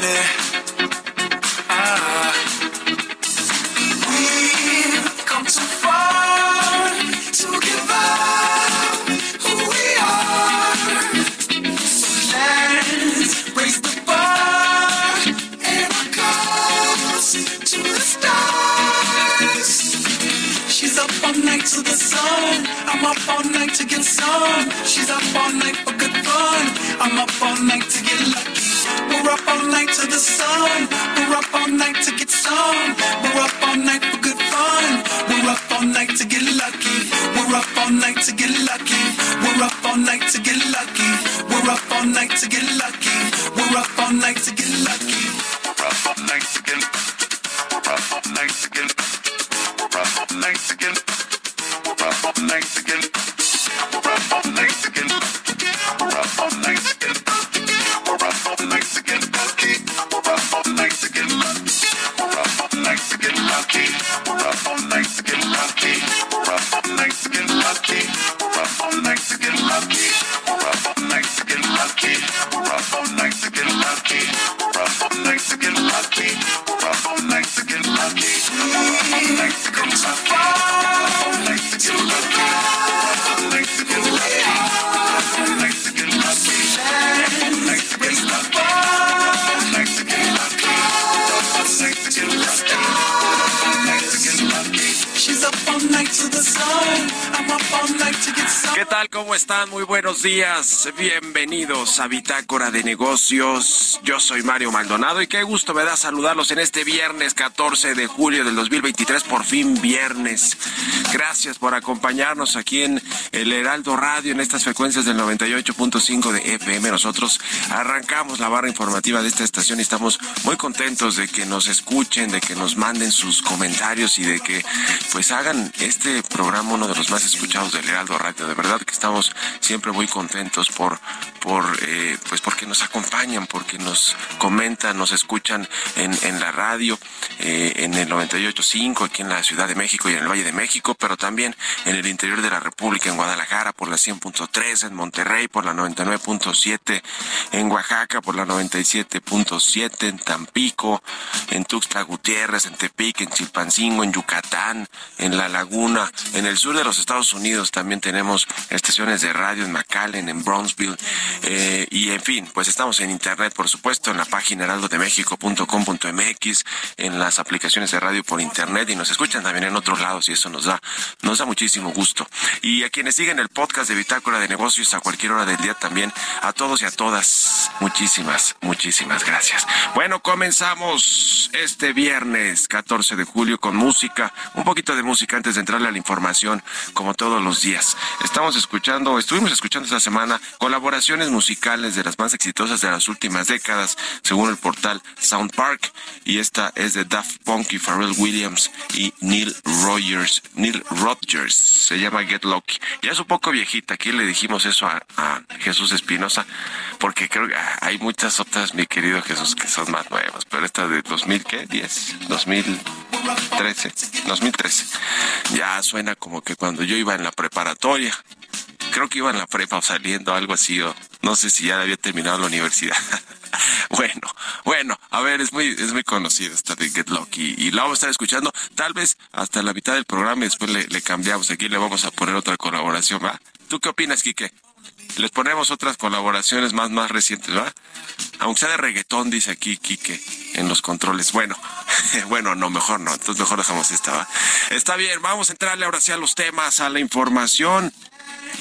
minute lucky. We're up all night to get lucky. Muy buenos días. Bienvenidos a Bitácora de Negocios. Yo soy Mario Maldonado y qué gusto me da saludarlos en este viernes 14 de julio del 2023, por fin viernes. Gracias por acompañarnos aquí en el Heraldo Radio, en estas frecuencias del 98.5 de FM. Nosotros arrancamos la barra informativa de esta estación y estamos muy contentos de que nos escuchen, de que nos manden sus comentarios y de que pues hagan este programa uno de los más escuchados del Heraldo Radio. De verdad que estamos siempre muy contentos por por eh, pues porque nos acompañan, porque nos comentan, nos escuchan en, en la radio, eh, en el 98.5 aquí en la Ciudad de México y en el Valle de México, pero también en el interior de la República, en Guadalajara por la 100.3, en Monterrey por la 99.7, en Oaxaca por la 97.7, en Tampico, en Tuxtla Gutiérrez, en Tepic, en Chilpancingo, en Yucatán, en La Laguna, en el sur de los Estados Unidos también tenemos estaciones de radio en McAllen, en Brownsville, eh, y en fin, pues estamos en internet, por supuesto, en la página heraldodemexico.com.mx, en las aplicaciones de radio por internet y nos escuchan también en otros lados y eso nos da, nos da muchísimo gusto. Y a quienes siguen el podcast de Bitácora de Negocios a cualquier hora del día también, a todos y a todas, muchísimas, muchísimas gracias. Bueno, comenzamos este viernes 14 de julio con música, un poquito de música antes de entrarle a la información, como todos los días. Estamos escuchando, estuvimos escuchando esta semana colaboraciones musicales de las más exitosas de las últimas décadas, según el portal Sound Park, y esta es de Daft Punk y Pharrell Williams y Neil Rogers, Neil Rodgers, se llama Get Lucky. Ya es un poco viejita, aquí le dijimos eso a, Jesús Espinosa, porque creo que hay muchas otras, mi querido Jesús, que son más nuevas, pero esta de 2010, 2013, 2013. Ya suena como que cuando yo iba en la preparatoria, creo que iba en la prepa o saliendo, algo así, o no sé si ya había terminado la universidad. bueno, bueno, a ver, es muy, es muy conocida esta de Get Lucky y la vamos a estar escuchando tal vez hasta la mitad del programa y después le, le cambiamos. Aquí le vamos a poner otra colaboración, ¿va? ¿Tú qué opinas, Quique? Les ponemos otras colaboraciones más, más recientes, ¿va? Aunque sea de reggaetón, dice aquí Quique en los controles. Bueno, bueno, no, mejor no. Entonces mejor dejamos esta, ¿va? Está bien, vamos a entrarle ahora sí a los temas, a la información.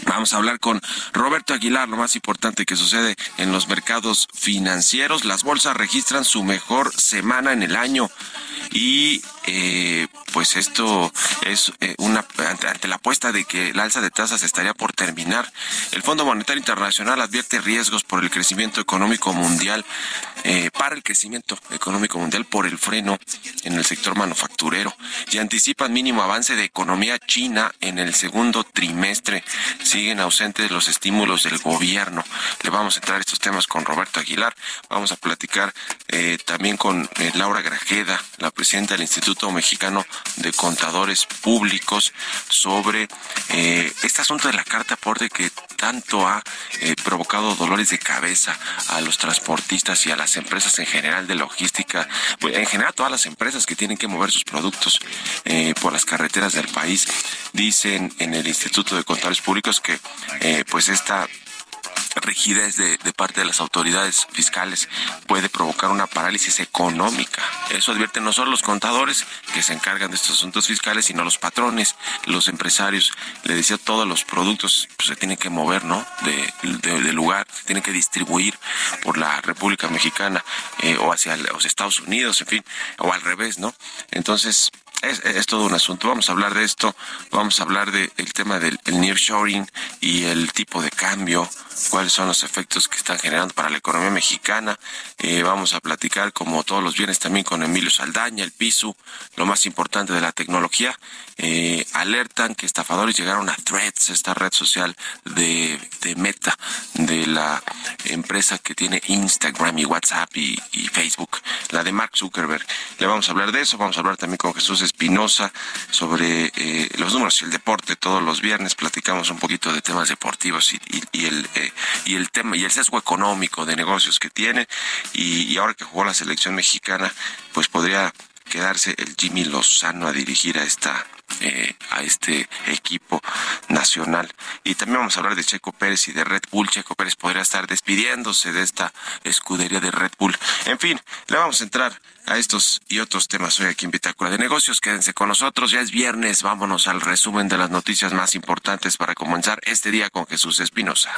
Vamos a hablar con Roberto Aguilar, lo más importante que sucede en los mercados financieros. Las bolsas registran su mejor semana en el año y eh, pues esto es eh, una ante, la apuesta de que el alza de tasas estaría por terminar. El Fondo Monetario Internacional advierte riesgos por el crecimiento económico mundial, eh, para el crecimiento económico mundial por el freno en el sector manufacturero y anticipan mínimo avance de economía china en el segundo trimestre. Siguen ausentes los estímulos del gobierno. Le vamos a entrar a estos temas con Roberto Aguilar. Vamos a platicar eh, también con Laura Grajeda, la presidenta del Instituto Mexicano de Contadores Públicos, sobre eh, este asunto de la carta aporte que tanto ha eh, provocado dolores de cabeza a los transportistas y a las empresas en general de logística, pues, en general todas las empresas que tienen que mover sus productos eh, por las carreteras del país. Dicen en el Instituto de Contadores Públicos que pues esta rigidez de, parte de las autoridades fiscales puede provocar una parálisis económica. Eso advierten no solo los contadores que se encargan de estos asuntos fiscales, sino los patrones, los empresarios. Le decía, todos los productos pues, se tienen que mover, ¿no? De, lugar, se tienen que distribuir por la República Mexicana eh, o hacia los Estados Unidos, en fin, o al revés, ¿no? Entonces, es, es, todo un asunto. Vamos a hablar de esto, vamos a hablar del de tema del el nearshoring y el tipo de cambio, cuáles son los efectos que están generando para la economía mexicana. Eh, vamos a platicar, como todos los viernes, también con Emilio Saldaña, el piso, lo más importante de la tecnología. Eh, alertan que estafadores llegaron a Threads, esta red social de, de Meta, de la empresa que tiene Instagram y WhatsApp y Facebook, la de Mark Zuckerberg. Le vamos a hablar de eso, vamos a hablar también con Jesús Espinosa sobre eh, los números y el deporte. Todos los viernes platicamos un poquito de temas deportivos y, el eh, y el tema y el sesgo económico de negocios que tiene y, y ahora que jugó la selección mexicana, pues podría quedarse el Jimmy Lozano a dirigir a esta eh, a este equipo nacional. Y también vamos a hablar de Checo Pérez y de Red Bull. Checo Pérez podría estar despidiéndose de esta escudería de Red Bull. En fin, le vamos a entrar a estos y otros temas hoy aquí en Bitácora de Negocios. Quédense con nosotros. Ya es viernes. Vámonos al resumen de las noticias más importantes para comenzar este día con Jesús Espinosa.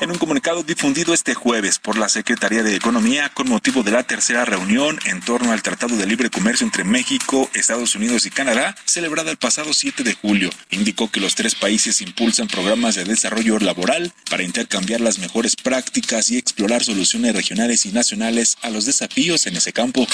En un comunicado difundido este jueves por la Secretaría de Economía con motivo de la tercera reunión en torno al Tratado de Libre Comercio entre México, Estados Unidos y Canadá, celebrada el pasado 7 de julio, indicó que los tres países impulsan programas de desarrollo laboral para intercambiar las mejores prácticas y explorar soluciones regionales y nacionales a los desafíos en ese campo.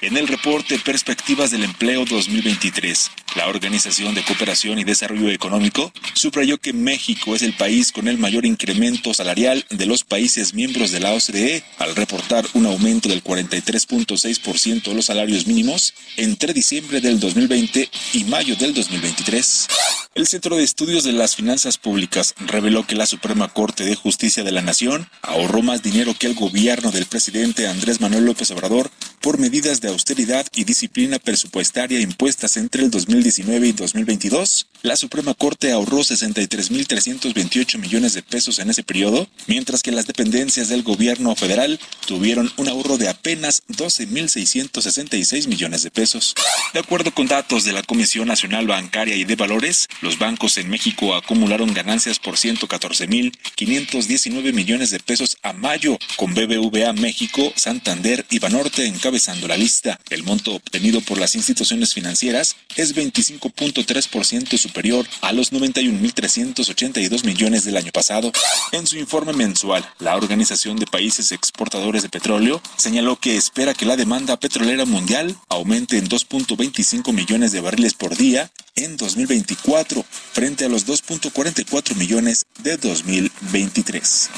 En el reporte Perspectivas del Empleo 2023, la Organización de Cooperación y Desarrollo Económico subrayó que México es el país con el mayor incremento salarial de los países miembros de la OCDE, al reportar un aumento del 43.6% de los salarios mínimos entre diciembre del 2020 y mayo del 2023. El Centro de Estudios de las Finanzas Públicas reveló que la Suprema Corte de Justicia de la Nación ahorró más dinero que el gobierno del presidente Andrés Manuel López Obrador por medidas de austeridad y disciplina presupuestaria impuestas entre el 2019 y 2022. La Suprema Corte ahorró 63.328 millones de pesos en ese periodo, mientras que las dependencias del gobierno federal tuvieron un ahorro de apenas 12.666 millones de pesos. De acuerdo con datos de la Comisión Nacional Bancaria y de Valores, los bancos en México acumularon ganancias por 114.519 millones de pesos a mayo, con BBVA México, Santander y Banorte encabezando la lista. El monto obtenido por las instituciones financieras es 25.3% superior a los 91.382 millones del año pasado. En su mensual, la Organización de Países Exportadores de Petróleo señaló que espera que la demanda petrolera mundial aumente en 2.25 millones de barriles por día en 2024 frente a los 2.44 millones de 2023.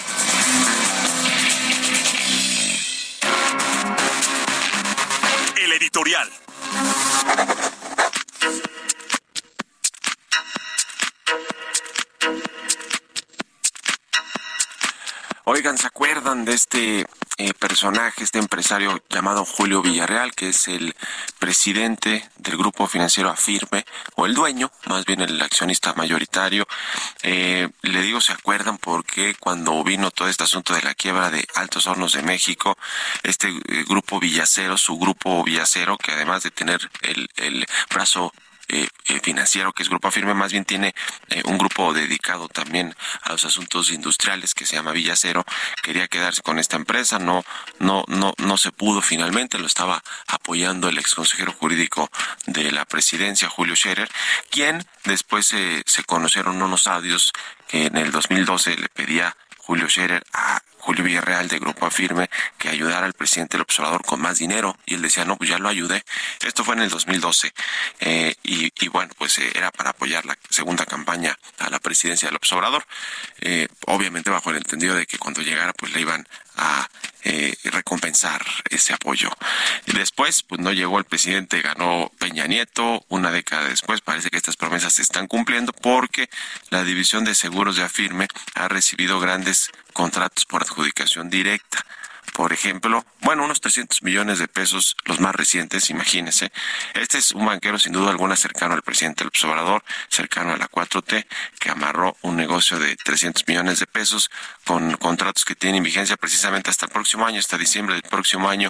El editorial. Oigan, ¿se acuerdan de este eh, personaje, este empresario llamado Julio Villarreal, que es el presidente del grupo financiero Afirme, o el dueño, más bien el accionista mayoritario? Eh, le digo, ¿se acuerdan? Porque cuando vino todo este asunto de la quiebra de Altos Hornos de México, este eh, grupo Villacero, su grupo Villacero, que además de tener el, el brazo eh, eh, financiero que es Grupo Firme, más bien tiene eh, un grupo dedicado también a los asuntos industriales que se llama Villacero. Quería quedarse con esta empresa, no, no, no, no se pudo finalmente, lo estaba apoyando el ex consejero jurídico de la presidencia, Julio Scherer, quien después se conocieron unos audios que en el 2012 le pedía Julio Scherer a Julio Villarreal de Grupo Afirme que ayudara al presidente del observador con más dinero y él decía, no, pues ya lo ayudé. Esto fue en el 2012 eh, y, y, bueno, pues eh, era para apoyar la segunda campaña a la presidencia del observador, eh, obviamente bajo el entendido de que cuando llegara pues le iban a eh, recompensar ese apoyo. Y después, pues no llegó el presidente, ganó Peña Nieto, una década después parece que estas promesas se están cumpliendo porque la División de Seguros de Afirme ha recibido grandes contratos por adjudicación directa por ejemplo, bueno, unos 300 millones de pesos, los más recientes, imagínense. Este es un banquero sin duda alguna cercano al presidente del Obrador, cercano a la 4T, que amarró un negocio de 300 millones de pesos con contratos que tienen vigencia precisamente hasta el próximo año, hasta diciembre del próximo año,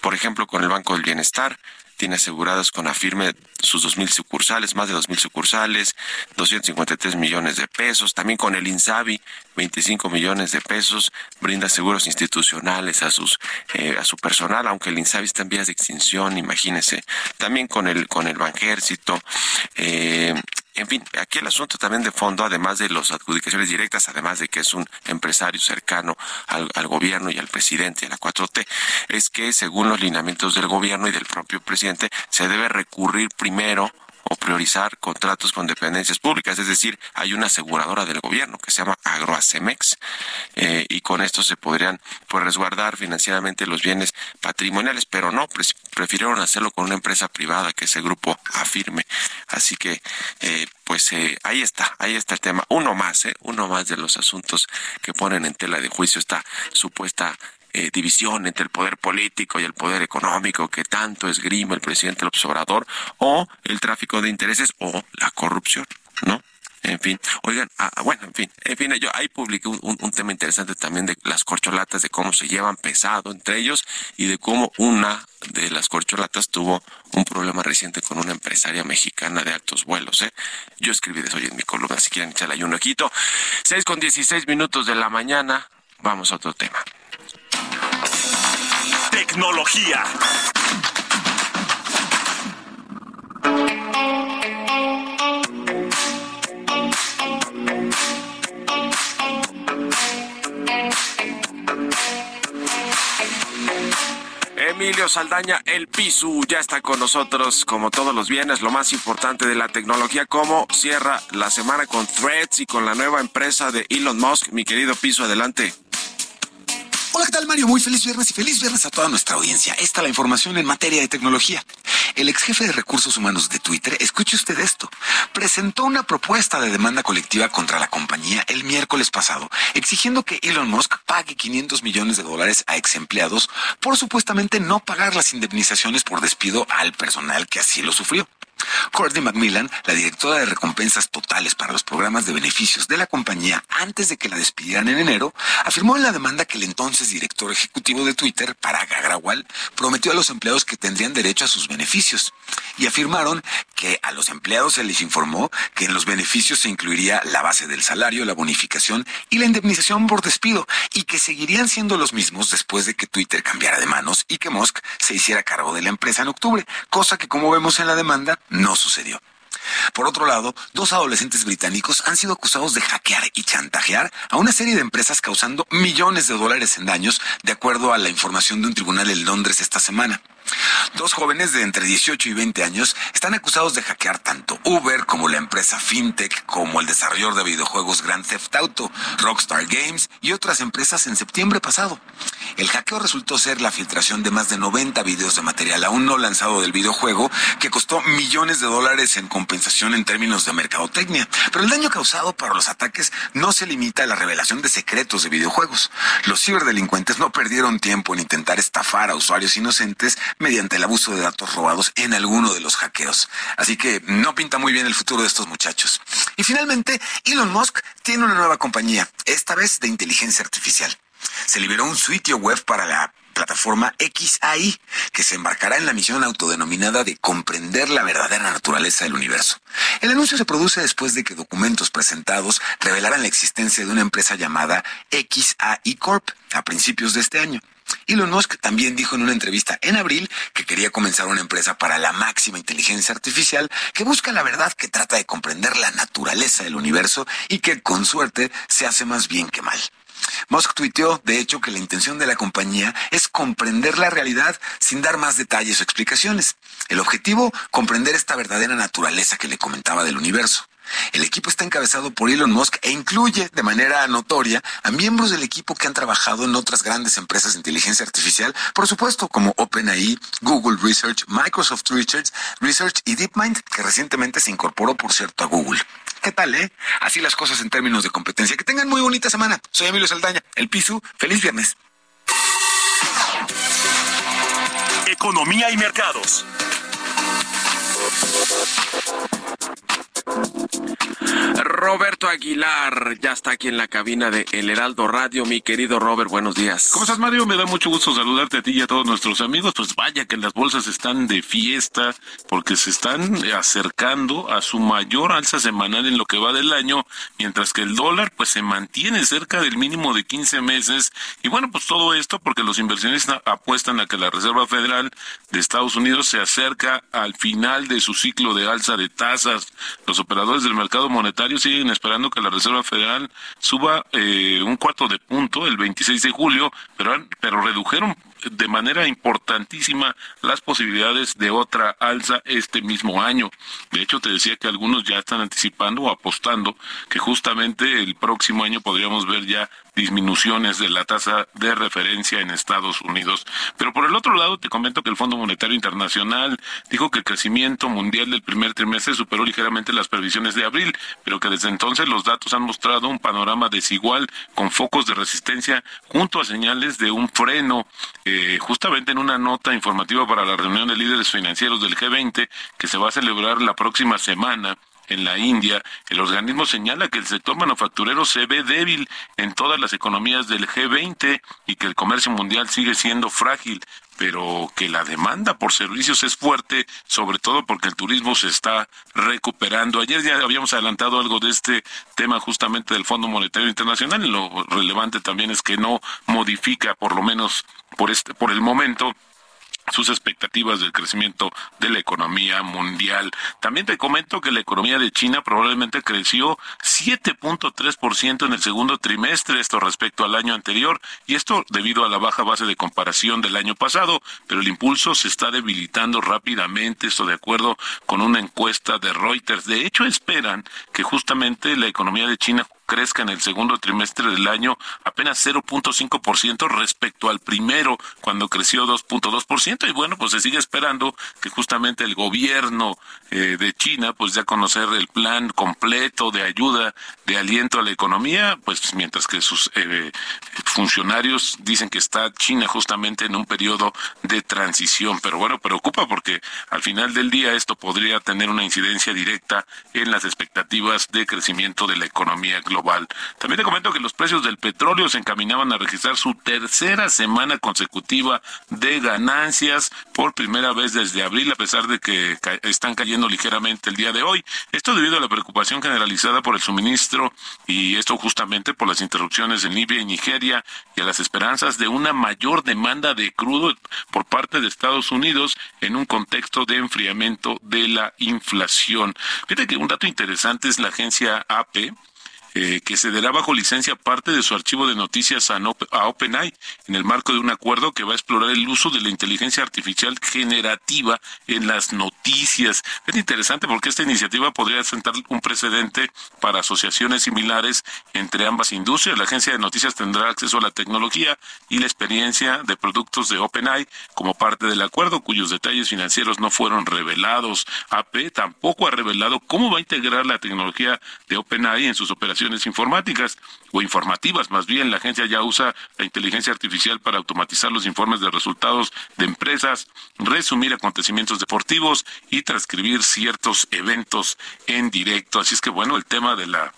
por ejemplo, con el Banco del Bienestar, tiene aseguradas con Afirme sus 2.000 sucursales, más de 2.000 sucursales, 253 millones de pesos, también con el INSABI, 25 millones de pesos, brinda seguros institucionales a sus eh, a su personal, aunque el INSABI está en vías de extinción, imagínense, también con el con el Banjército, eh, en fin, aquí el asunto también de fondo, además de las adjudicaciones directas, además de que es un empresario cercano al, al, gobierno y al presidente de la 4T, es que según los lineamientos del gobierno y del propio presidente, se debe recurrir primero o priorizar contratos con dependencias públicas, es decir, hay una aseguradora del gobierno que se llama Agroacemex eh, y con esto se podrían pues resguardar financieramente los bienes patrimoniales, pero no, prefirieron hacerlo con una empresa privada que ese grupo afirme. Así que eh, pues eh, ahí está, ahí está el tema. Uno más, eh, uno más de los asuntos que ponen en tela de juicio esta supuesta eh, división entre el poder político y el poder económico que tanto esgrime el presidente López Obrador, o el tráfico de intereses o la corrupción, ¿no? En fin, oigan, ah, bueno, en fin, en fin, yo ahí publiqué un, tema interesante también de las corcholatas, de cómo se llevan pesado entre ellos y de cómo una de las corcholatas tuvo un problema reciente con una empresaria mexicana de altos vuelos, ¿eh? Yo escribí de eso hoy en mi columna, si quieren echarle ahí un ojito. Seis con dieciséis minutos de la mañana, vamos a otro tema. Tecnología. Emilio Saldaña, el Pisu, ya está con nosotros como todos los viernes, lo más importante de la tecnología, cómo cierra la semana con Threads y con la nueva empresa de Elon Musk. Mi querido Pisu, adelante. Hola, ¿qué tal Mario? Muy feliz viernes y feliz viernes a toda nuestra audiencia. Esta es la información en materia de tecnología. el ex jefe de recursos humanos de Twitter, escuche usted esto, presentó una propuesta de demanda colectiva contra la compañía el miércoles pasado, exigiendo que Elon Musk pague 500 millones de dólares a ex empleados por supuestamente no pagar las indemnizaciones por despido al personal que así lo sufrió. Courtney Macmillan, la directora de recompensas totales para los programas de beneficios de la compañía antes de que la despidieran en enero, afirmó en la demanda que el entonces director ejecutivo de Twitter, Parag Agrawal, prometió a los empleados que tendrían derecho a sus beneficios. Y afirmaron que a los empleados se les informó que en los beneficios se incluiría la base del salario, la bonificación y la indemnización por despido, y que seguirían siendo los mismos después de que Twitter cambiara de manos y que Musk se hiciera cargo de la empresa en octubre, cosa que como vemos en la demanda no sucedió. Por otro lado, dos adolescentes británicos han sido acusados de hackear y chantajear a una serie de empresas causando millones de dólares en daños, de acuerdo a la información de un tribunal en Londres esta semana. Dos jóvenes de entre 18 y 20 años están acusados de hackear tanto Uber como la empresa FinTech, como el desarrollador de videojuegos Grand Theft Auto, Rockstar Games y otras empresas en septiembre pasado. El hackeo resultó ser la filtración de más de 90 videos de material aún no lanzado del videojuego, que costó millones de dólares en compensación en términos de mercadotecnia. Pero el daño causado para los ataques no se limita a la revelación de secretos de videojuegos. Los ciberdelincuentes no perdieron tiempo en intentar estafar a usuarios inocentes mediante el abuso de datos robados en alguno de los hackeos. Así que no pinta muy bien el futuro de estos muchachos. Y finalmente, Elon Musk tiene una nueva compañía, esta vez de inteligencia artificial. Se liberó un sitio web para la plataforma XAI, que se embarcará en la misión autodenominada de comprender la verdadera naturaleza del universo. El anuncio se produce después de que documentos presentados revelaran la existencia de una empresa llamada XAI Corp a principios de este año. Elon Musk también dijo en una entrevista en abril que quería comenzar una empresa para la máxima inteligencia artificial que busca la verdad que trata de comprender la naturaleza del universo y que con suerte se hace más bien que mal. Musk tuiteó, de hecho, que la intención de la compañía es comprender la realidad sin dar más detalles o explicaciones. El objetivo, comprender esta verdadera naturaleza que le comentaba del universo. El equipo está encabezado por Elon Musk e incluye de manera notoria a miembros del equipo que han trabajado en otras grandes empresas de inteligencia artificial, por supuesto como OpenAI, Google Research, Microsoft Research, Research y DeepMind, que recientemente se incorporó, por cierto, a Google. ¿Qué tal, eh? Así las cosas en términos de competencia. Que tengan muy bonita semana. Soy Emilio Saldaña, el Pisu. Feliz viernes. Economía y mercados. Roberto Aguilar ya está aquí en la cabina de El Heraldo Radio. Mi querido Robert, buenos días. ¿Cómo estás, Mario? Me da mucho gusto saludarte a ti y a todos nuestros amigos. Pues vaya que las bolsas están de fiesta porque se están acercando a su mayor alza semanal en lo que va del año, mientras que el dólar pues se mantiene cerca del mínimo de 15 meses. Y bueno, pues todo esto porque los inversionistas apuestan a que la Reserva Federal de Estados Unidos se acerca al final de su ciclo de alza de tasas. Los operadores del mercado monetario siguen esperando que la Reserva Federal suba eh, un cuarto de punto el 26 de julio, pero, pero redujeron de manera importantísima las posibilidades de otra alza este mismo año. De hecho, te decía que algunos ya están anticipando o apostando que justamente el próximo año podríamos ver ya disminuciones de la tasa de referencia en Estados Unidos. Pero por el otro lado, te comento que el Fondo Monetario Internacional dijo que el crecimiento mundial del primer trimestre superó ligeramente las previsiones de abril, pero que desde entonces los datos han mostrado un panorama desigual con focos de resistencia junto a señales de un freno. Eh, justamente en una nota informativa para la reunión de líderes financieros del G20 que se va a celebrar la próxima semana en la India, el organismo señala que el sector manufacturero se ve débil en todas las economías del G20 y que el comercio mundial sigue siendo frágil, pero que la demanda por servicios es fuerte, sobre todo porque el turismo se está recuperando. Ayer ya habíamos adelantado algo de este tema justamente del Fondo Monetario Internacional y lo relevante también es que no modifica, por lo menos por este por el momento, sus expectativas del crecimiento de la economía mundial. También te comento que la economía de China probablemente creció 7.3% en el segundo trimestre, esto respecto al año anterior, y esto debido a la baja base de comparación del año pasado, pero el impulso se está debilitando rápidamente, esto de acuerdo con una encuesta de Reuters. De hecho, esperan que justamente la economía de China crezca en el segundo trimestre del año apenas 0.5% respecto al primero, cuando creció 2.2%. Y bueno, pues se sigue esperando que justamente el gobierno eh, de China, pues ya conocer el plan completo de ayuda, de aliento a la economía, pues mientras que sus eh, funcionarios dicen que está China justamente en un periodo de transición. Pero bueno, preocupa porque al final del día esto podría tener una incidencia directa en las expectativas de crecimiento de la economía global. También te comento que los precios del petróleo se encaminaban a registrar su tercera semana consecutiva de ganancias por primera vez desde abril, a pesar de que están cayendo ligeramente el día de hoy. Esto debido a la preocupación generalizada por el suministro y esto justamente por las interrupciones en Libia y Nigeria y a las esperanzas de una mayor demanda de crudo por parte de Estados Unidos en un contexto de enfriamiento de la inflación. Fíjate que un dato interesante es la agencia AP, eh, que cederá bajo licencia parte de su archivo de noticias a, a, OpenAI en el marco de un acuerdo que va a explorar el uso de la inteligencia artificial generativa en las noticias. Es interesante porque esta iniciativa podría sentar un precedente para asociaciones similares entre ambas industrias. La agencia de noticias tendrá acceso a la tecnología y la experiencia de productos de OpenAI como parte del acuerdo, cuyos detalles financieros no fueron revelados. AP tampoco ha revelado cómo va a integrar la tecnología de OpenAI en sus operaciones informáticas o informativas. Más bien, la agencia ya usa la inteligencia artificial para automatizar los informes de resultados de empresas, resumir acontecimientos deportivos y transcribir ciertos eventos en directo. Así es que, bueno, el tema de la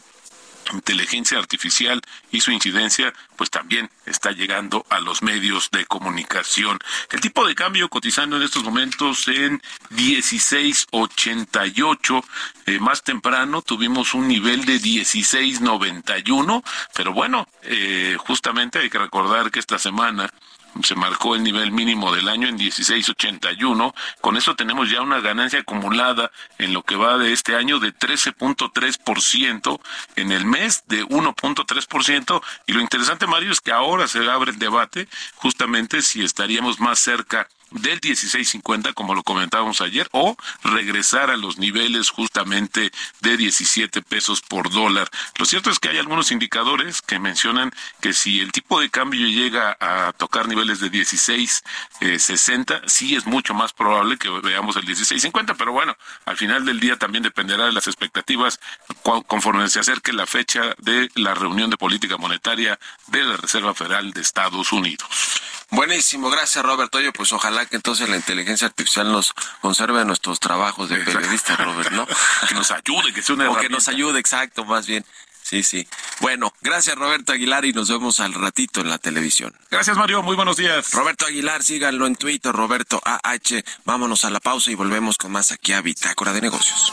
inteligencia artificial y su incidencia pues también está llegando a los medios de comunicación. El tipo de cambio cotizando en estos momentos en 16.88, eh, más temprano tuvimos un nivel de 16.91, pero bueno, eh, justamente hay que recordar que esta semana se marcó el nivel mínimo del año en 16.81. Con eso tenemos ya una ganancia acumulada en lo que va de este año de 13.3% en el mes de 1.3%. Y lo interesante, Mario, es que ahora se abre el debate justamente si estaríamos más cerca del 16.50 como lo comentábamos ayer o regresar a los niveles justamente de 17 pesos por dólar. Lo cierto es que hay algunos indicadores que mencionan que si el tipo de cambio llega a tocar niveles de 16.60, eh, sí es mucho más probable que veamos el 16.50, pero bueno, al final del día también dependerá de las expectativas conforme se acerque la fecha de la reunión de política monetaria de la Reserva Federal de Estados Unidos. Buenísimo, gracias Robert. Oye, pues ojalá que entonces la inteligencia artificial nos conserve nuestros trabajos de periodista, Robert, ¿no? que nos ayude, que sea una O que nos ayude, exacto, más bien. Sí, sí. Bueno, gracias Roberto Aguilar y nos vemos al ratito en la televisión. Gracias Mario, muy buenos días. Roberto Aguilar, síganlo en Twitter, Roberto AH. Vámonos a la pausa y volvemos con más aquí a Bitácora de Negocios.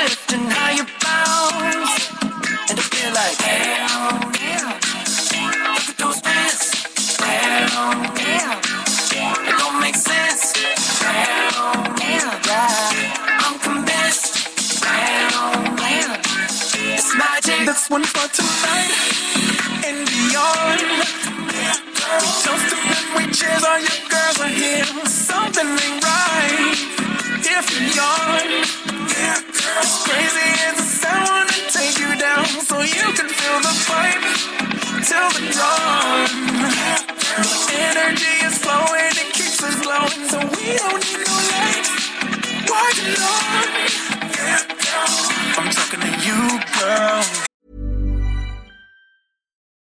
That's one for tonight and beyond. We toast to them, we cheers, all your girls are here. Something ain't right if you're young. Yeah. As crazy as it sound, to take you down so you can feel the vibe till the dawn. The energy is flowing, it keeps us glowing, so we don't need no light. Why you? Yeah, girl. I'm talking to you, girl.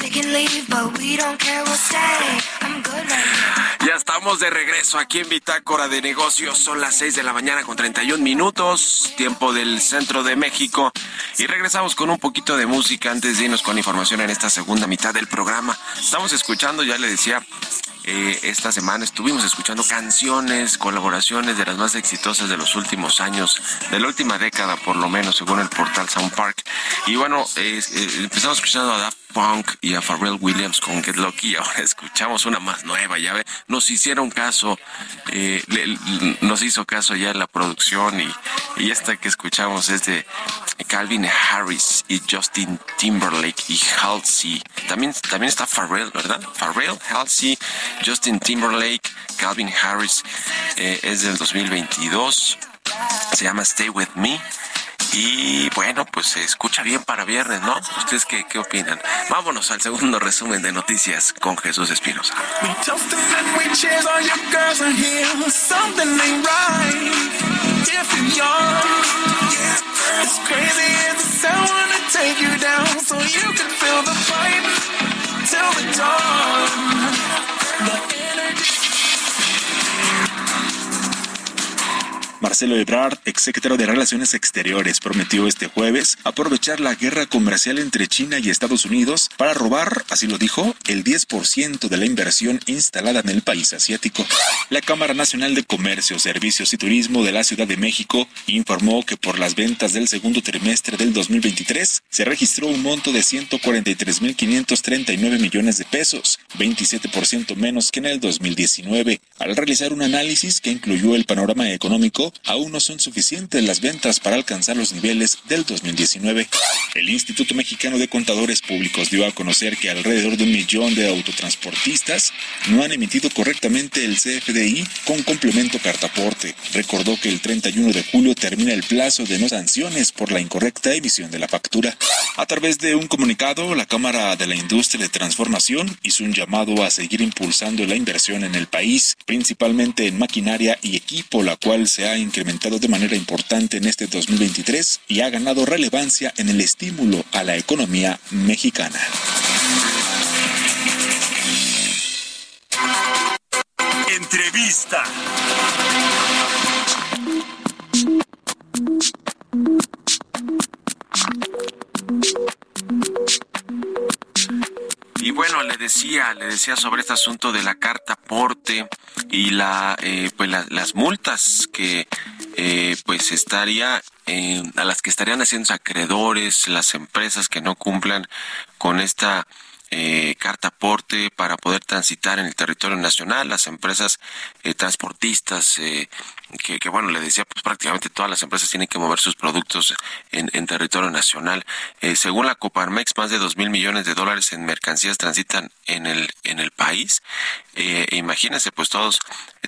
They can leave, but we don't care. We'll stay. I'm good right here. Ya estamos de regreso aquí en Bitácora de Negocios. Son las 6 de la mañana con 31 minutos, tiempo del centro de México. Y regresamos con un poquito de música antes de irnos con información en esta segunda mitad del programa. Estamos escuchando, ya le decía, eh, esta semana estuvimos escuchando canciones, colaboraciones de las más exitosas de los últimos años, de la última década por lo menos, según el portal Sound Park. Y bueno, eh, empezamos escuchando a Daft Punk y a Pharrell Williams con Get Lucky. Ahora escuchamos una más nueva, ya ve. Nos hicieron caso, eh, nos hizo caso ya la producción y, y esta que escuchamos es de Calvin Harris y Justin Timberlake y Halsey. También, también está Pharrell, ¿verdad? Pharrell, Halsey, Justin Timberlake, Calvin Harris. eh, es del 2022. Se llama Stay With Me. Y bueno, pues se escucha bien para viernes, ¿no? ¿Ustedes qué, qué opinan? Vámonos al segundo resumen de noticias con Jesús Espinosa. Marcelo Ebrard, exsecretario de Relaciones Exteriores, prometió este jueves aprovechar la guerra comercial entre China y Estados Unidos para robar, así lo dijo, el 10% de la inversión instalada en el país asiático. La Cámara Nacional de Comercio, Servicios y Turismo de la Ciudad de México informó que por las ventas del segundo trimestre del 2023 se registró un monto de 143.539 millones de pesos, 27% menos que en el 2019. Al realizar un análisis que incluyó el panorama económico, aún no son suficientes las ventas para alcanzar los niveles del 2019. El Instituto Mexicano de Contadores Públicos dio a conocer que alrededor de un millón de autotransportistas no han emitido correctamente el CFDI con complemento cartaporte. Recordó que el 31 de julio termina el plazo de no sanciones por la incorrecta emisión de la factura. A través de un comunicado, la Cámara de la Industria de Transformación hizo un llamado a seguir impulsando la inversión en el país, principalmente en maquinaria y equipo, la cual se ha incrementado de manera importante en este 2023 y ha ganado relevancia en el estímulo a la economía mexicana. Entrevista. Y bueno, le decía, le decía sobre este asunto de la carta porte y la, eh, pues la- las multas que eh, pues estaría eh, a las que estarían haciendo acreedores las empresas que no cumplan con esta eh, carta porte para poder transitar en el territorio nacional, las empresas eh, transportistas, eh, que, que, bueno, le decía, pues prácticamente todas las empresas tienen que mover sus productos en, en territorio nacional. Eh, según la Coparmex, más de dos mil millones de dólares en mercancías transitan en el, en el país. Eh, e imagínense, pues todos,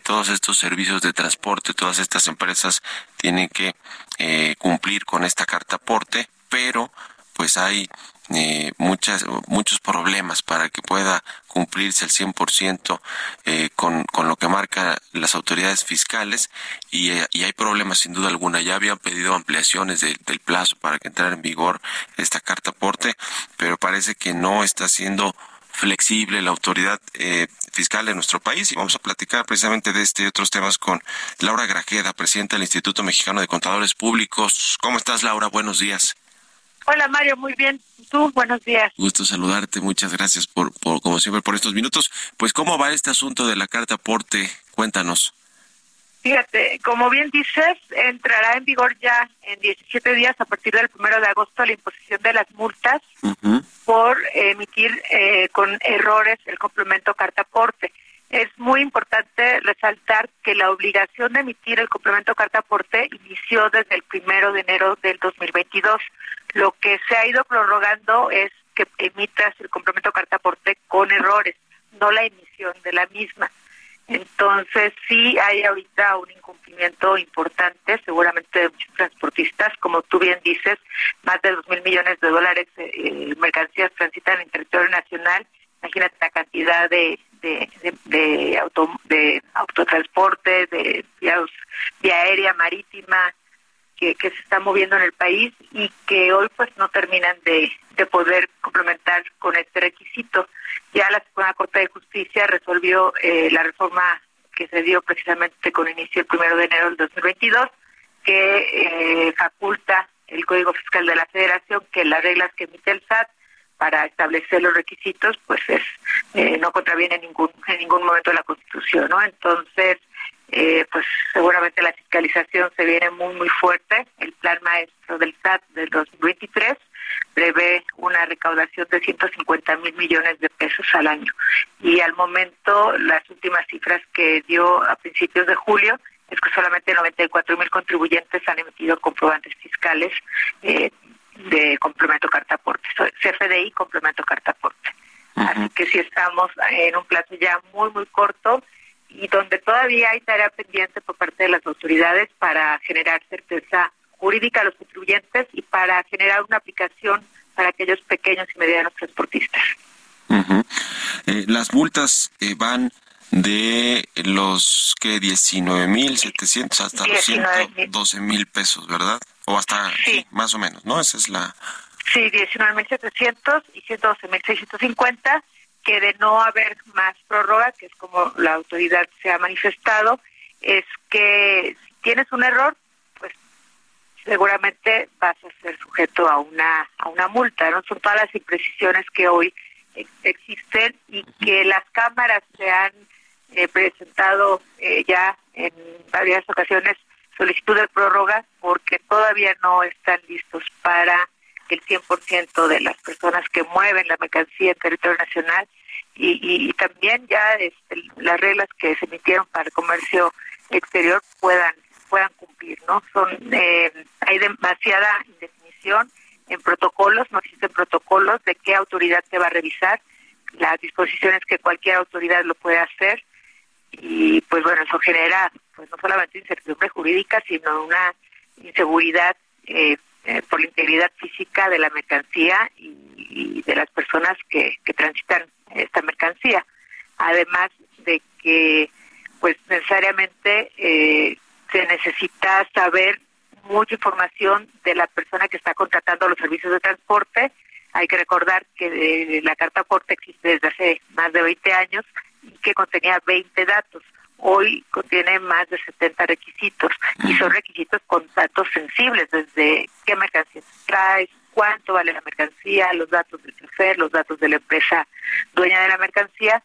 todos estos servicios de transporte, todas estas empresas tienen que eh, cumplir con esta carta porte, pero pues hay eh, muchas, muchos problemas para que pueda cumplirse al 100% eh, con, con lo que marcan las autoridades fiscales y, eh, y hay problemas sin duda alguna. Ya habían pedido ampliaciones de- del plazo para que entrara en vigor esta carta aporte, pero parece que no está siendo flexible la autoridad eh, fiscal de nuestro país y vamos a platicar precisamente de este y otros temas con Laura Grajeda, presidenta del Instituto Mexicano de Contadores Públicos. ¿Cómo estás, Laura? Buenos días. Hola Mario, muy bien. Tú, buenos días. Gusto saludarte, muchas gracias por, por, como siempre, por estos minutos. Pues, ¿cómo va este asunto de la carta aporte? Cuéntanos. Fíjate, como bien dices, entrará en vigor ya en 17 días a partir del primero de agosto la imposición de las multas por emitir eh, con errores el complemento carta aporte. Es muy importante resaltar que la obligación de emitir el complemento carta aporte inició desde el primero de enero del 2022. Lo que se ha ido prorrogando es que emitas el complemento carta aporte con errores, no la emisión de la misma. Entonces sí hay ahorita un incumplimiento importante, seguramente de muchos transportistas, como tú bien dices, más de dos mil millones de dólares eh, mercancías transitan en territorio nacional. Imagínate la cantidad de de, de, de, auto, de autotransporte, de vía, vía aérea, marítima, que, que, se está moviendo en el país y que hoy pues no terminan de, de poder complementar con este requisito. Ya la Suprema Corte de Justicia resolvió eh, la reforma que se dio precisamente con inicio el primero de enero del 2022, que eh, faculta el Código Fiscal de la Federación que las reglas que emite el SAT para establecer los requisitos, pues es eh, no contraviene en ningún en ningún momento la Constitución, ¿no? Entonces, eh, pues seguramente la fiscalización se viene muy muy fuerte. El plan maestro del SAT del 2023 prevé una recaudación de 150 mil millones de pesos al año y al momento las últimas cifras que dio a principios de julio es que solamente 94 mil contribuyentes han emitido comprobantes fiscales eh, de complemento carta aporte, CFDI complemento carta aporte. Así que si estamos en un plazo ya muy, muy corto y donde todavía hay tarea pendiente por parte de las autoridades para generar certeza jurídica a los contribuyentes y para generar una aplicación para aquellos pequeños y medianos transportistas. eh, las multas eh, van de los que 19.700 hasta 19, los 112 mil pesos, ¿verdad? O hasta, sí. sí. más o menos, ¿no? Esa es la... Sí, 19.700 y 112.650, que de no haber más prórroga, que es como la autoridad se ha manifestado, es que si tienes un error, pues seguramente vas a ser sujeto a una a una multa, ¿no? Son todas las imprecisiones que hoy existen y que las cámaras se han eh, presentado eh, ya en varias ocasiones solicitud de prórroga porque todavía no están listos para el 100% de las personas que mueven la mercancía en territorio nacional y, y, también ya este, las reglas que se emitieron para el comercio exterior puedan puedan cumplir, ¿no? Son eh, hay demasiada indefinición en protocolos, no existen protocolos de qué autoridad se va a revisar, las disposiciones que cualquier autoridad lo puede hacer y pues bueno, eso genera pues no solamente incertidumbre jurídica, sino una inseguridad eh, eh, por la integridad física de la mercancía y, de las personas que, transitan esta mercancía. Además de que pues necesariamente eh, se necesita saber mucha información de la persona que está contratando los servicios de transporte. Hay que recordar que la carta aporte existe desde hace más de 20 años y que contenía 20 datos. Hoy contiene más de 70 requisitos y son requisitos con datos sensibles, desde qué mercancía traes, cuánto vale la mercancía, los datos del chofer, los datos de la empresa dueña de la mercancía.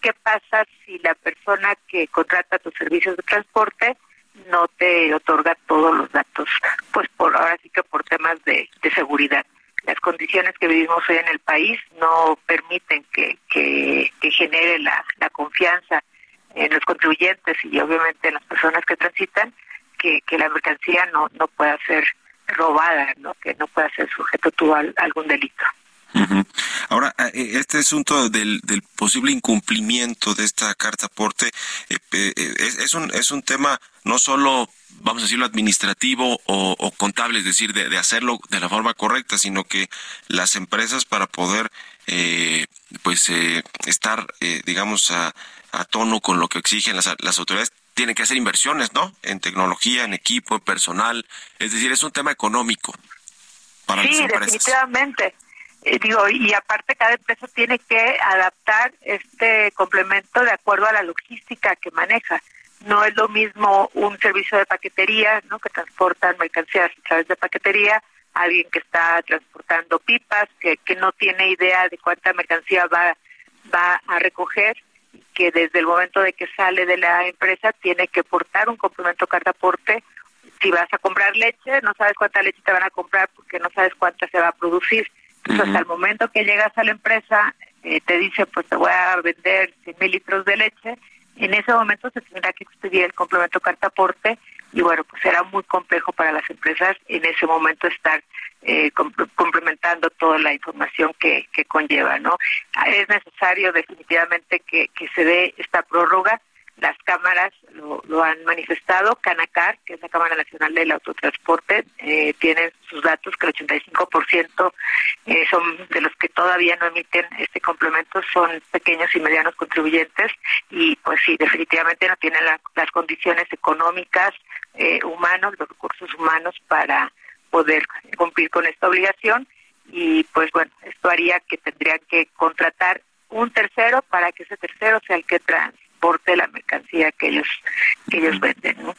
¿Qué pasa si la persona que contrata tus servicios de transporte no te otorga todos los datos? Pues por ahora sí que por temas de, de seguridad las condiciones que vivimos hoy en el país no permiten que, que, que genere la, la, confianza en los contribuyentes y obviamente en las personas que transitan que, que la mercancía no, no pueda ser robada, ¿no? que no pueda ser sujeto a, algún delito. Uh. Ahora, este asunto del, del, posible incumplimiento de esta carta aporte eh, eh, es, es, un, es un tema no solo vamos a decirlo, administrativo o, o contable, es decir, de, de, hacerlo de la forma correcta, sino que las empresas para poder, eh, pues, eh, estar, eh, digamos, a, a, tono con lo que exigen las, las autoridades, tienen que hacer inversiones, ¿no? En tecnología, en equipo, en personal, es decir, es un tema económico para sí, las empresas. definitivamente. Eh, digo, y aparte cada empresa tiene que adaptar este complemento de acuerdo a la logística que maneja no es lo mismo un servicio de paquetería, ¿no? que transportan mercancías a través de paquetería, alguien que está transportando pipas, que, que no tiene idea de cuánta mercancía va, va a recoger, que desde el momento de que sale de la empresa tiene que portar un complemento carta aporte. Si vas a comprar leche, no sabes cuánta leche te van a comprar porque no sabes cuánta se va a producir. Entonces, uh -huh. hasta el momento que llegas a la empresa, eh, te dice, pues te voy a vender 100 mil litros de leche, en ese momento se tendrá que expedir el complemento carta aporte y bueno, pues será muy complejo para las empresas en ese momento estar eh, complementando toda la información que, que conlleva, ¿no? Es necesario definitivamente que, que se dé esta prórroga las cámaras lo, lo, han manifestado. Canacar, que es la Cámara Nacional del Autotransporte, eh, tiene sus datos que el 85% eh, son de los que todavía no emiten este complemento, son pequeños y medianos contribuyentes y pues sí, definitivamente no tienen la, las condiciones económicas, eh, humanos, los recursos humanos para poder cumplir con esta obligación y pues bueno, esto haría que tendrían que contratar un tercero para que ese tercero sea el que trans transporte la mercancía que ellos que ellos venden, ¿no?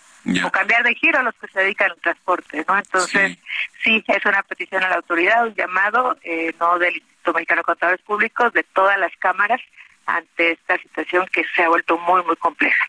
O cambiar de giro a los que se dedican al transporte, ¿no? Entonces, sí, es una petición a la autoridad, un llamado, eh, no del Instituto Mexicano de Contadores Públicos, de todas las cámaras ante esta situación que se ha vuelto muy, muy compleja.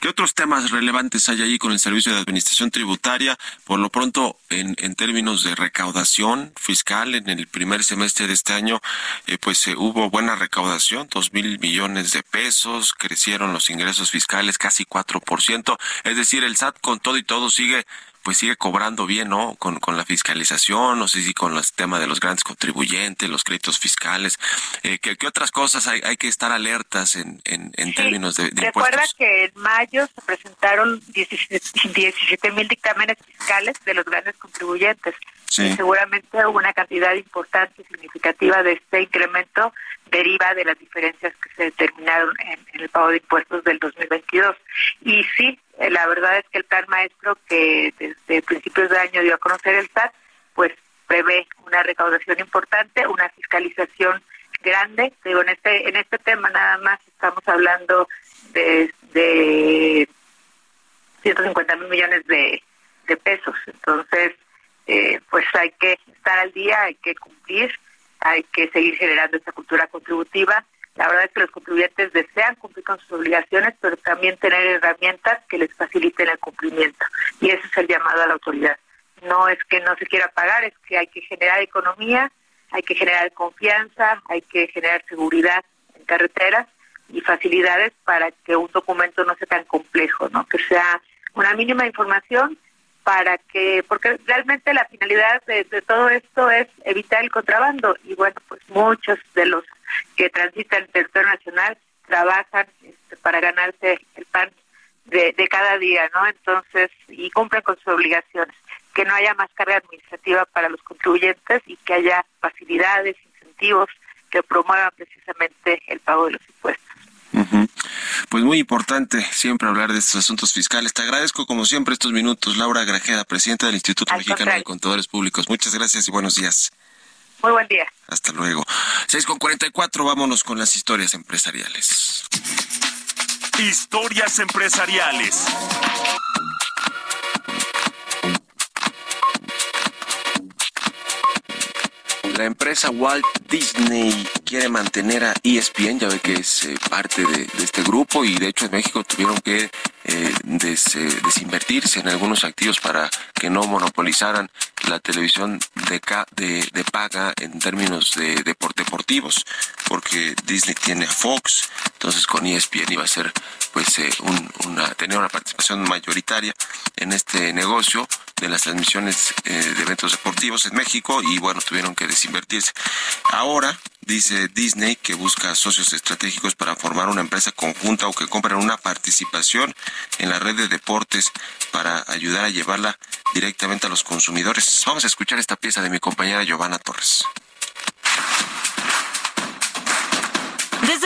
¿Qué otros temas relevantes hay ahí con el Servicio de Administración Tributaria? Por lo pronto, en, en términos de recaudación fiscal, en el primer semestre de este año, eh, pues eh, hubo buena recaudación, dos mil millones de pesos, crecieron los ingresos fiscales casi 4%, es decir, el SAT con todo y todo sigue pues sigue cobrando bien, ¿no? Con, con la fiscalización, no sé si con el tema de los grandes contribuyentes, los créditos fiscales. Eh, ¿qué, ¿qué, otras cosas hay, hay que estar alertas en, en, en sí. términos de, de Recuerda impuestos? que en mayo se presentaron 17 mil dictámenes fiscales de los grandes contribuyentes. Sí. Y seguramente una cantidad importante y significativa de este incremento deriva de las diferencias que se determinaron en, en el pago de impuestos del 2022. Y sí, la verdad es que el plan maestro que desde principios de año dio a conocer el SAT, pues prevé una recaudación importante, una fiscalización grande. Digo, en este en este tema nada más estamos hablando de, de 150 mil millones de, de pesos. Entonces, eh, pues hay que estar al día, hay que cumplir, hay que seguir generando esta cultura contributiva. La verdad es que los contribuyentes desean cumplir con sus obligaciones, pero también tener herramientas que les faciliten el cumplimiento. Y ese es el llamado a la autoridad. No es que no se quiera pagar, es que hay que generar economía, hay que generar confianza, hay que generar seguridad en carreteras y facilidades para que un documento no sea tan complejo, ¿no? Que sea una mínima información para que, porque realmente la finalidad de, de, todo esto es evitar el contrabando y bueno, pues muchos de los que transitan el territorio nacional trabajan este, para ganarse el pan de, de cada día, ¿no? Entonces, y cumplen con sus obligaciones, que no haya más carga administrativa para los contribuyentes y que haya facilidades, incentivos que promuevan precisamente el pago de los impuestos. Uh -huh. Pues muy importante siempre hablar de estos asuntos fiscales. Te agradezco como siempre estos minutos, Laura Grajeda, presidenta del Instituto Al Mexicano contrario. de Contadores Públicos. Muchas gracias y buenos días. Muy buen día. Hasta luego. 6 con 44, vámonos con las historias empresariales. Historias empresariales. La empresa Walt Disney quiere mantener a ESPN, ya ve que es eh, parte de, de, este grupo y de hecho en México tuvieron que eh, des, eh, desinvertirse en algunos activos para que no monopolizaran la televisión de, de, de paga en términos de, de deportivos, porque Disney tiene a Fox, entonces con ESPN iba a ser pues eh, un, una, tener una participación mayoritaria en este negocio de las transmisiones eh, de eventos deportivos en México y bueno, tuvieron que desinvertirse. Ahora dice Disney que busca socios estratégicos para formar una empresa conjunta o que compren una participación en la red de deportes para ayudar a llevarla directamente a los consumidores. Vamos a escuchar esta pieza de mi compañera Giovanna Torres.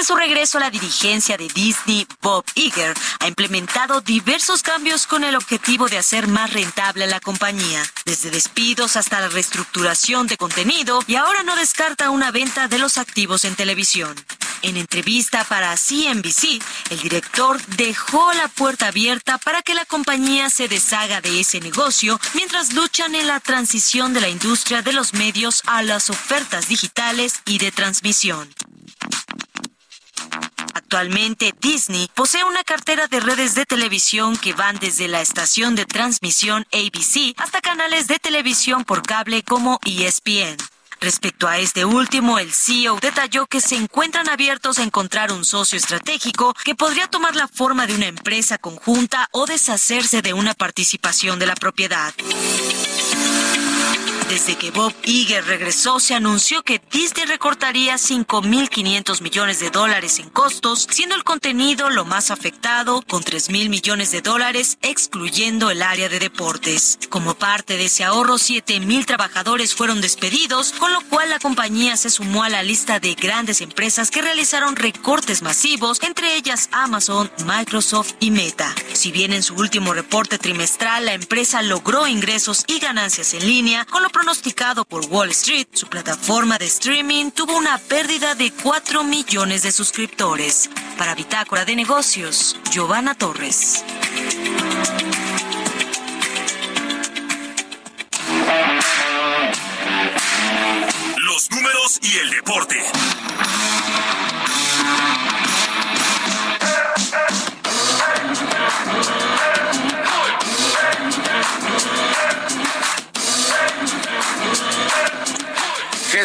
Desde su regreso a la dirigencia de Disney, Bob Iger ha implementado diversos cambios con el objetivo de hacer más rentable a la compañía, desde despidos hasta la reestructuración de contenido y ahora no descarta una venta de los activos en televisión. En entrevista para CNBC, el director dejó la puerta abierta para que la compañía se deshaga de ese negocio mientras luchan en la transición de la industria de los medios a las ofertas digitales y de transmisión. Actualmente Disney posee una cartera de redes de televisión que van desde la estación de transmisión ABC hasta canales de televisión por cable como ESPN. Respecto a este último, el CEO detalló que se encuentran abiertos a encontrar un socio estratégico que podría tomar la forma de una empresa conjunta o deshacerse de una participación de la propiedad. Desde que Bob Iger regresó, se anunció que Disney recortaría 5.500 millones de dólares en costos, siendo el contenido lo más afectado, con 3.000 millones de dólares, excluyendo el área de deportes. Como parte de ese ahorro, 7.000 trabajadores fueron despedidos, con lo cual la compañía se sumó a la lista de grandes empresas que realizaron recortes masivos, entre ellas Amazon, Microsoft y Meta. Si bien en su último reporte trimestral la empresa logró ingresos y ganancias en línea, con lo pronosticado por Wall Street, su plataforma de streaming tuvo una pérdida de 4 millones de suscriptores. Para Bitácora de Negocios, Giovanna Torres. Los números y el deporte.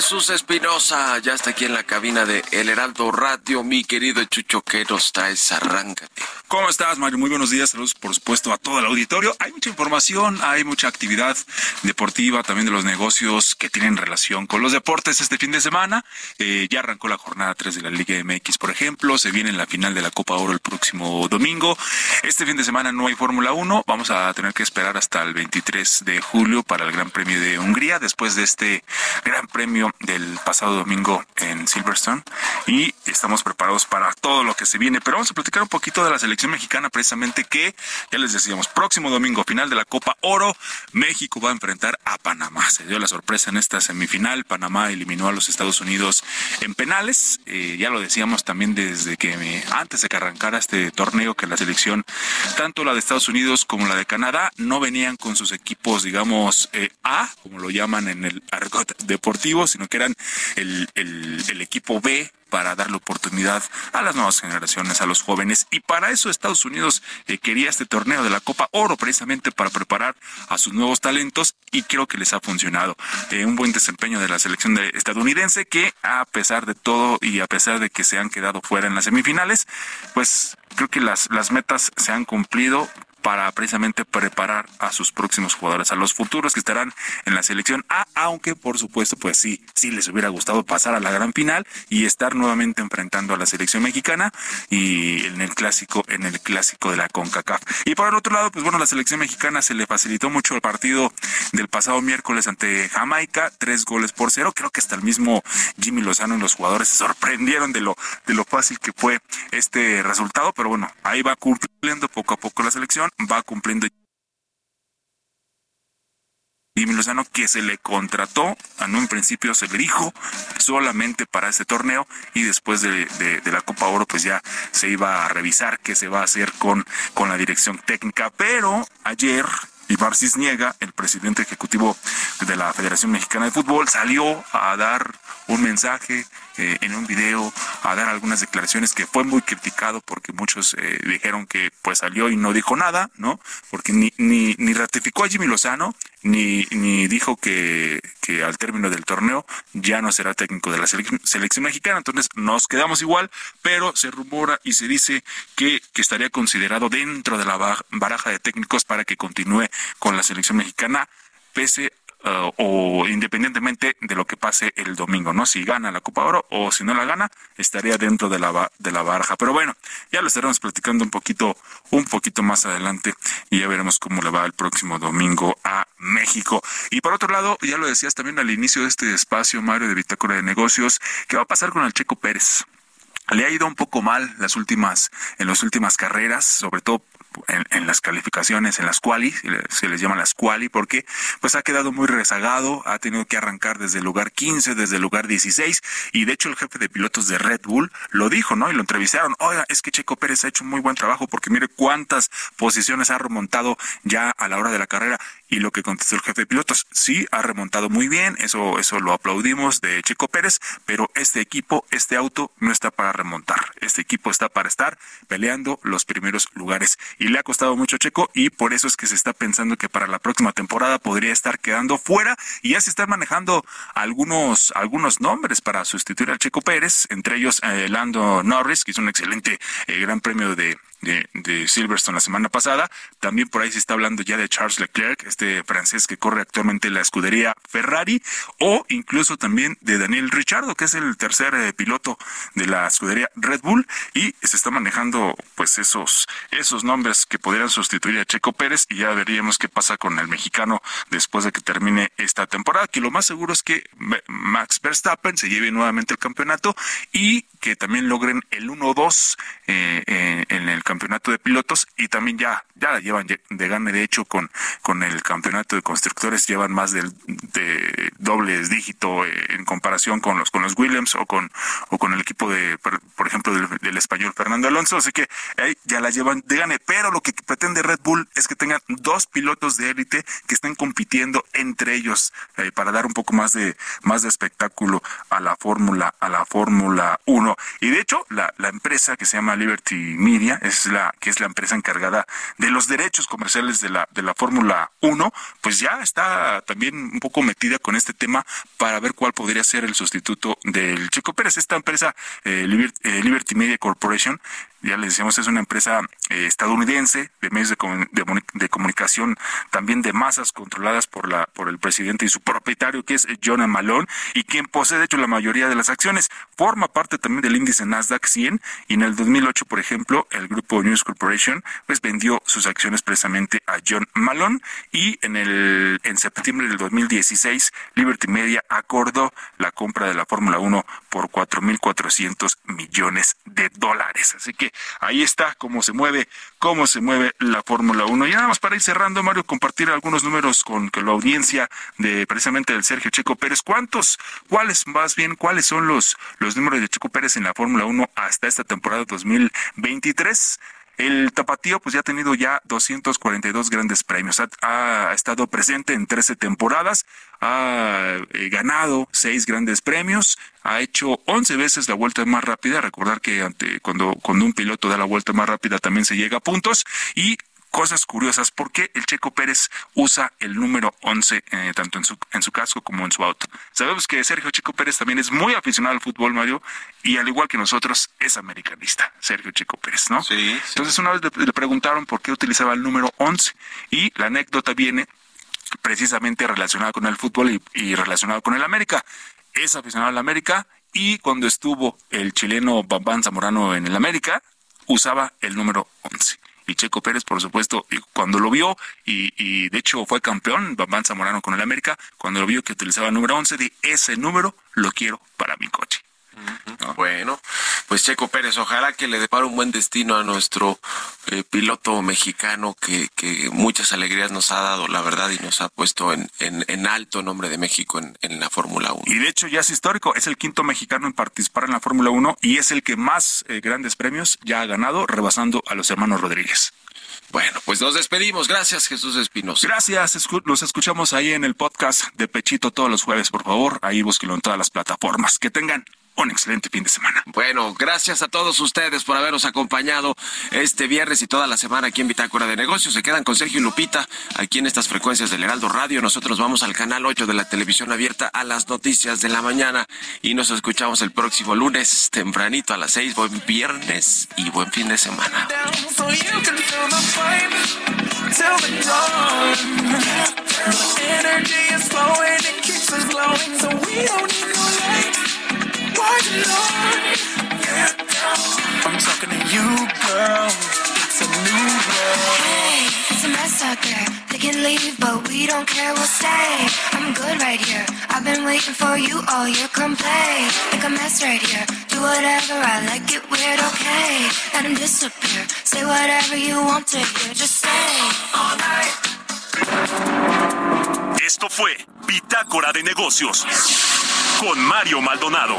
Jesús Espinosa ya está aquí en la cabina de El Heraldo Radio. Mi querido Chucho, ¿qué nos traes? Arráncate. ¿Cómo estás, Mario? Muy buenos días. Saludos, por supuesto, a todo el auditorio. Hay mucha información, hay mucha actividad deportiva, también de los negocios que tienen relación con los deportes este fin de semana. Eh, ya arrancó la jornada 3 de la Liga MX, por ejemplo. Se viene la final de la Copa Oro el próximo domingo. Este fin de semana no hay Fórmula 1. Vamos a tener que esperar hasta el 23 de julio para el Gran Premio de Hungría, después de este Gran Premio del pasado domingo en Silverstone. Y estamos preparados para todo lo que se viene. Pero vamos a platicar un poquito de la selección mexicana, precisamente que, ya les decíamos, próximo domingo, final de la Copa Oro, México va a enfrentar a Panamá. Se dio la sorpresa en esta semifinal. Panamá eliminó a los Estados Unidos en penales. Eh, ya lo decíamos también desde que me, antes de que arrancara este torneo, que la selección, tanto la de Estados Unidos como la de Canadá, no venían con sus equipos, digamos, eh, A, como lo llaman en el argot deportivo, sino que eran el, el equipo B para darle oportunidad a las nuevas generaciones, a los jóvenes. Y para eso Estados Unidos eh, quería este torneo de la Copa Oro, precisamente para preparar a sus nuevos talentos y creo que les ha funcionado. Eh, un buen desempeño de la selección de estadounidense que a pesar de todo y a pesar de que se han quedado fuera en las semifinales, pues creo que las, las metas se han cumplido para precisamente preparar a sus próximos jugadores, a los futuros que estarán en la selección A, aunque por supuesto, pues sí, sí les hubiera gustado pasar a la gran final y estar nuevamente enfrentando a la selección mexicana y en el clásico, en el clásico de la CONCACAF. Y por el otro lado, pues bueno, la selección mexicana se le facilitó mucho el partido del pasado miércoles ante Jamaica, tres goles por cero. Creo que hasta el mismo Jimmy Lozano y los jugadores se sorprendieron de lo, de lo fácil que fue este resultado, pero bueno, ahí va cumpliendo poco a poco la selección va cumpliendo Jimmy Lozano que se le contrató, en un principio se le dijo solamente para este torneo y después de, la Copa Oro pues ya se iba a revisar qué se va a hacer con, con la dirección técnica, pero ayer Ibar Cisniega, el presidente ejecutivo de la Federación Mexicana de Fútbol, salió a dar un mensaje eh, en un video, a dar algunas declaraciones que fue muy criticado porque muchos eh, dijeron que pues salió y no dijo nada, ¿no? Porque ni, ni, ni ratificó a Jimmy Lozano, ni, ni dijo que, que al término del torneo ya no será técnico de la selección, mexicana. Entonces nos quedamos igual, pero se rumora y se dice que, que estaría considerado dentro de la baraja de técnicos para que continúe con la selección mexicana, pese Uh, o independientemente de lo que pase el domingo, ¿no? Si gana la Copa Oro o si no la gana, estaría dentro de la de la baraja. Pero bueno, ya lo estaremos platicando un poquito un poquito más adelante y ya veremos cómo le va el próximo domingo a México. Y por otro lado, ya lo decías también al inicio de este espacio Mario de Bitácora de Negocios, ¿qué va a pasar con el Checo Pérez? Le ha ido un poco mal las últimas en las últimas carreras, sobre todo en, las calificaciones, en las quali, se les llama las quali, porque pues ha quedado muy rezagado, ha tenido que arrancar desde el lugar 15, desde el lugar 16, y de hecho el jefe de pilotos de Red Bull lo dijo, ¿no? Y lo entrevistaron, oiga, es que Checo Pérez ha hecho un muy buen trabajo porque mire cuántas posiciones ha remontado ya a la hora de la carrera, Y lo que contestó el jefe de pilotos, sí, ha remontado muy bien, eso, eso lo aplaudimos de Checo Pérez, pero este equipo, este auto no está para remontar. Este equipo está para estar peleando los primeros lugares. Y le ha costado mucho Checo y por eso es que se está pensando que para la próxima temporada podría estar quedando fuera y ya se están manejando algunos, algunos nombres para sustituir al Checo Pérez, entre ellos eh, Lando Norris, que hizo un excelente eh, gran premio de, de, Silverstone la semana pasada. También por ahí se está hablando ya de Charles Leclerc, este francés que corre actualmente la escudería Ferrari, o incluso también de Daniel Ricciardo, que es el tercer eh, piloto de la escudería Red Bull, y se está manejando pues esos, esos nombres que podrían sustituir a Checo Pérez, y ya veríamos qué pasa con el mexicano después de que termine esta temporada, que lo más seguro es que Max Verstappen se lleve nuevamente el campeonato y que también logren el 1-2 eh, eh, en el campeonato de pilotos y también ya ya la llevan de gane. De hecho con con el campeonato de constructores llevan más del de doble dígito eh, en comparación con los con los Williams o con o con el equipo de por, ejemplo del, español Fernando Alonso. Así que ahí ya la llevan de gane. Pero lo que pretende Red Bull es que tengan dos pilotos de élite que estén compitiendo entre ellos eh, para dar un poco más de más de espectáculo a la fórmula a la fórmula 1 y de hecho la, la empresa que se llama Liberty Media es la que es la empresa encargada de los derechos comerciales de la de la Fórmula 1, pues ya está también un poco metida con este tema para ver cuál podría ser el sustituto del Chico Pérez. Esta empresa eh, eh, Liberty Media Corporation ya les decíamos, es una empresa eh, estadounidense de medios de, comunicación, también de masas controladas por la por el presidente y su propietario, que es John Malone, y quien posee, de hecho, la mayoría de las acciones. Forma parte también del índice Nasdaq 100, y en el 2008, por ejemplo, el grupo News Corporation, pues vendió sus acciones precisamente a John Malone, y en el en septiembre del 2016, Liberty Media acordó la compra de la Fórmula 1 por 4.400 millones de dólares. Así que ahí está cómo se mueve, cómo se mueve la Fórmula 1. Y nada más para ir cerrando, Mario, compartir algunos números con la audiencia de precisamente del Sergio Checo Pérez. ¿Cuántos, cuáles, más bien, cuáles son los, los números de Checo Pérez en la Fórmula 1 hasta esta temporada 2023? El Tapatío pues ya ha tenido ya 242 grandes premios, ha, estado presente en 13 temporadas, ha eh, ganado 6 grandes premios, ha hecho 11 veces la vuelta más rápida, recordar que ante, cuando, cuando un piloto da la vuelta más rápida también se llega a puntos y cosas curiosas. ¿Por qué el Checo Pérez usa el número 11 eh, tanto en su, en su casco como en su auto? Sabemos que Sergio Checo Pérez también es muy aficionado al fútbol, Mario, y al igual que nosotros es americanista, Sergio Checo Pérez, ¿no? Sí. Entonces una vez le, preguntaron por qué utilizaba el número 11 y la anécdota viene precisamente relacionada con el fútbol y, relacionado con el América. Es aficionado al América y cuando estuvo el chileno Bambán Zamorano en el América, usaba el número 11 y Checo Pérez, por supuesto, cuando lo vio, y, y de hecho fue campeón, Bambán Zamorano con el América, cuando lo vio que utilizaba el número 11, de ese número lo quiero para mi coche. Bueno, pues Checo Pérez, ojalá que le depare un buen destino a nuestro eh, piloto mexicano que, que, muchas alegrías nos ha dado, la verdad, y nos ha puesto en, en, alto nombre de México en, en la Fórmula 1. Y de hecho ya es histórico, es el quinto mexicano en participar en la Fórmula 1 y es el que más eh, grandes premios ya ha ganado, rebasando a los hermanos Rodríguez. Bueno, pues nos despedimos. Gracias, Jesús Espinosa. Gracias. los escuchamos ahí en el podcast de Pechito todos los jueves, por favor. Ahí búsquenlo en todas las plataformas. Que tengan un excelente fin de semana. Bueno, gracias a todos ustedes por habernos acompañado este viernes y toda la semana aquí en Bitácora de Negocios. Se quedan con Sergio y Lupita aquí en estas frecuencias del Heraldo Radio. Nosotros vamos al canal 8 de la televisión abierta a las noticias de la mañana y nos escuchamos el próximo lunes tempranito a las 6. Buen viernes y buen fin de semana. I'm talking to you, girl. It's a new world. Hey, it's a mess out there. They can leave, but we don't care. We'll stay. I'm good right here. I've been waiting for you all year. Come play. Make a mess right here. Do whatever I like it weird, okay? Let him disappear. Say whatever you want to hear. Just stay all night. Esto fue Bitácora de Negocios con Mario Maldonado.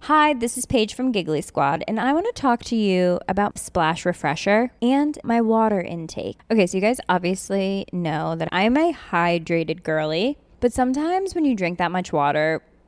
Hi, this is Paige from Giggly Squad, and I want to talk to you about Splash Refresher and my water intake. Okay, so you guys obviously know that I'm a hydrated girly, but sometimes when you drink that much water,